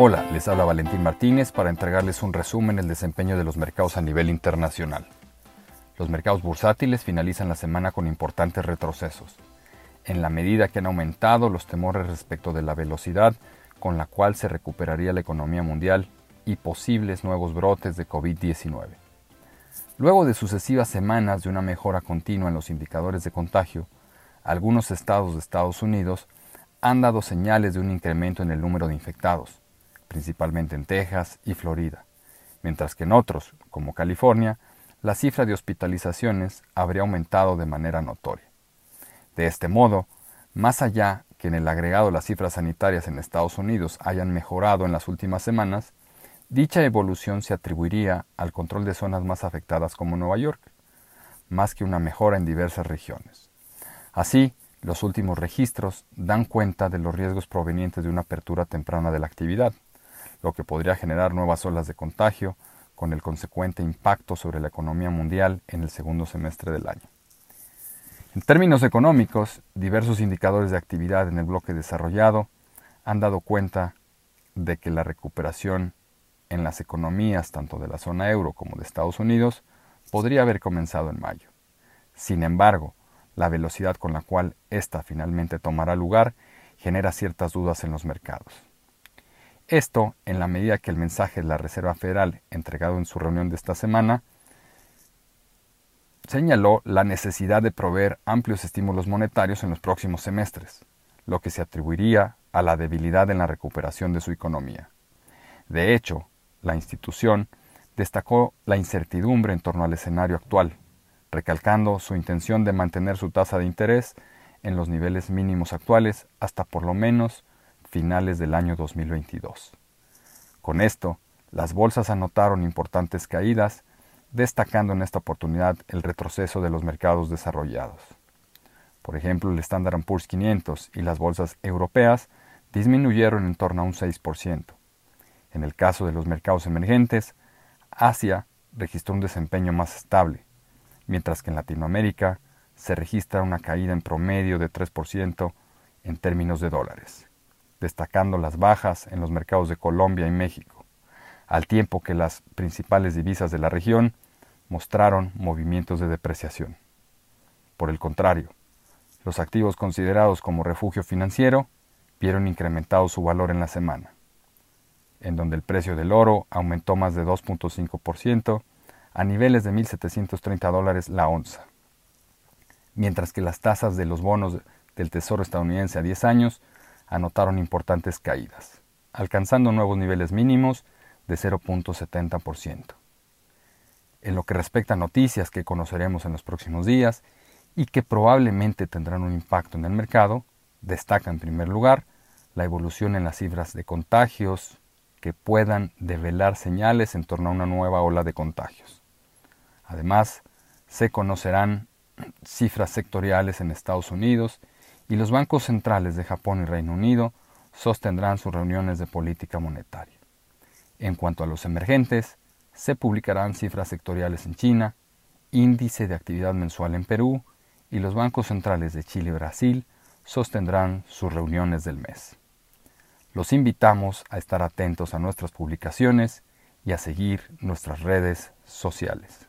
Hola, les habla Valentín Martínez para entregarles un resumen del desempeño de los mercados a nivel internacional. Los mercados bursátiles finalizan la semana con importantes retrocesos, en la medida que han aumentado los temores respecto de la velocidad con la cual se recuperaría la economía mundial y posibles nuevos brotes de COVID-19. Luego de sucesivas semanas de una mejora continua en los indicadores de contagio, algunos estados de Estados Unidos han dado señales de un incremento en el número de infectados, principalmente en Texas y Florida, mientras que en otros, como California, la cifra de hospitalizaciones habría aumentado de manera notoria. De este modo, más allá que en el agregado las cifras sanitarias en Estados Unidos hayan mejorado en las últimas semanas, dicha evolución se atribuiría al control de zonas más afectadas como Nueva York, más que una mejora en diversas regiones. Así, los últimos registros dan cuenta de los riesgos provenientes de una apertura temprana de la actividad, lo que podría generar nuevas olas de contagio, con el consecuente impacto sobre la economía mundial en el segundo semestre del año. En términos económicos, diversos indicadores de actividad en el bloque desarrollado han dado cuenta de que la recuperación en las economías tanto de la zona euro como de Estados Unidos podría haber comenzado en mayo. Sin embargo, la velocidad con la cual ésta finalmente tomará lugar genera ciertas dudas en los mercados. Esto en la medida que el mensaje de la Reserva Federal entregado en su reunión de esta semana señaló la necesidad de proveer amplios estímulos monetarios en los próximos semestres, lo que se atribuiría a la debilidad en la recuperación de su economía. De hecho, la institución destacó la incertidumbre en torno al escenario actual, recalcando su intención de mantener su tasa de interés en los niveles mínimos actuales hasta por lo menos finales del año 2022. Con esto, las bolsas anotaron importantes caídas, destacando en esta oportunidad el retroceso de los mercados desarrollados. Por ejemplo, el Standard Poor's 500 y las bolsas europeas disminuyeron en torno a un 6%. En el caso de los mercados emergentes, Asia registró un desempeño más estable, mientras que en Latinoamérica se registra una caída en promedio de 3% en términos de dólares destacando las bajas en los mercados de Colombia y México, al tiempo que las principales divisas de la región mostraron movimientos de depreciación. Por el contrario, los activos considerados como refugio financiero vieron incrementado su valor en la semana, en donde el precio del oro aumentó más de 2.5% a niveles de 1.730 dólares la onza, mientras que las tasas de los bonos del Tesoro estadounidense a 10 años anotaron importantes caídas, alcanzando nuevos niveles mínimos de 0.70%. En lo que respecta a noticias que conoceremos en los próximos días y que probablemente tendrán un impacto en el mercado, destaca en primer lugar la evolución en las cifras de contagios que puedan develar señales en torno a una nueva ola de contagios. Además, se conocerán cifras sectoriales en Estados Unidos y los bancos centrales de Japón y Reino Unido sostendrán sus reuniones de política monetaria. En cuanto a los emergentes, se publicarán cifras sectoriales en China, índice de actividad mensual en Perú y los bancos centrales de Chile y Brasil sostendrán sus reuniones del mes. Los invitamos a estar atentos a nuestras publicaciones y a seguir nuestras redes sociales.